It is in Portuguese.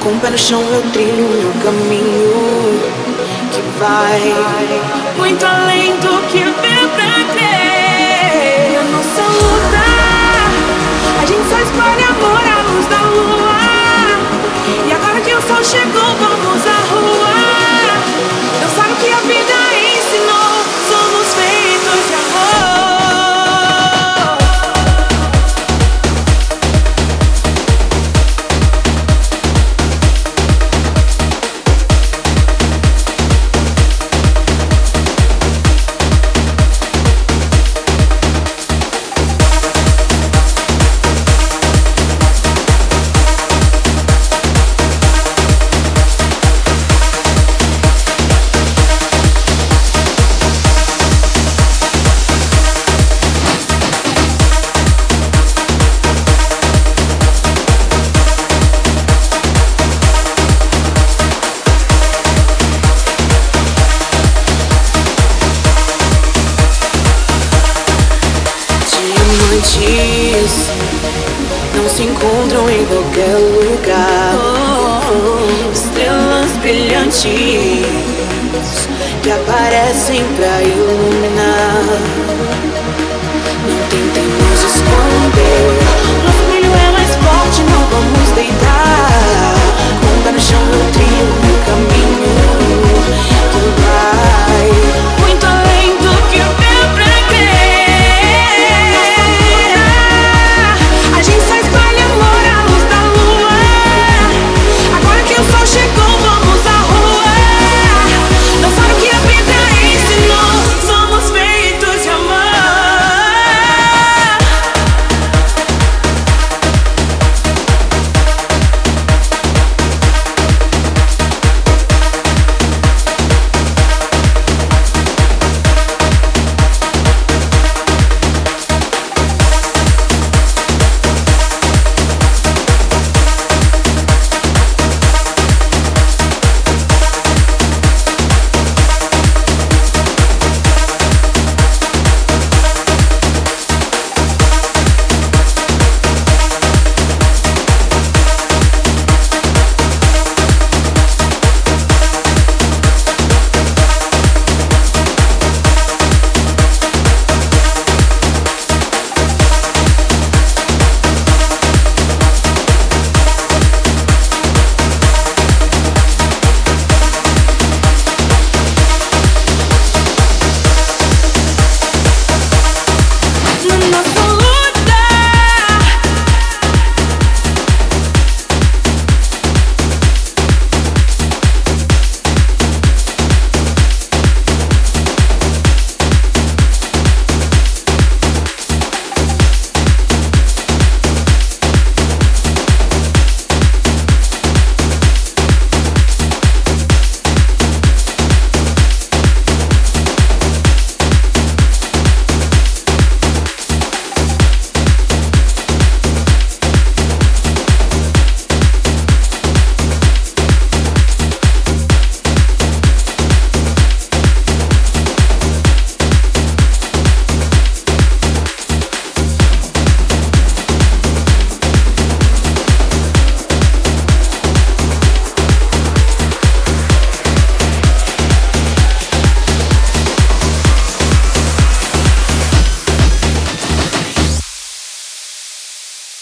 Com o pé no chão eu trilho meu caminho que vai muito além do que vê se encontram em qualquer lugar. Estrelas brilhantes que aparecem pra iluminar.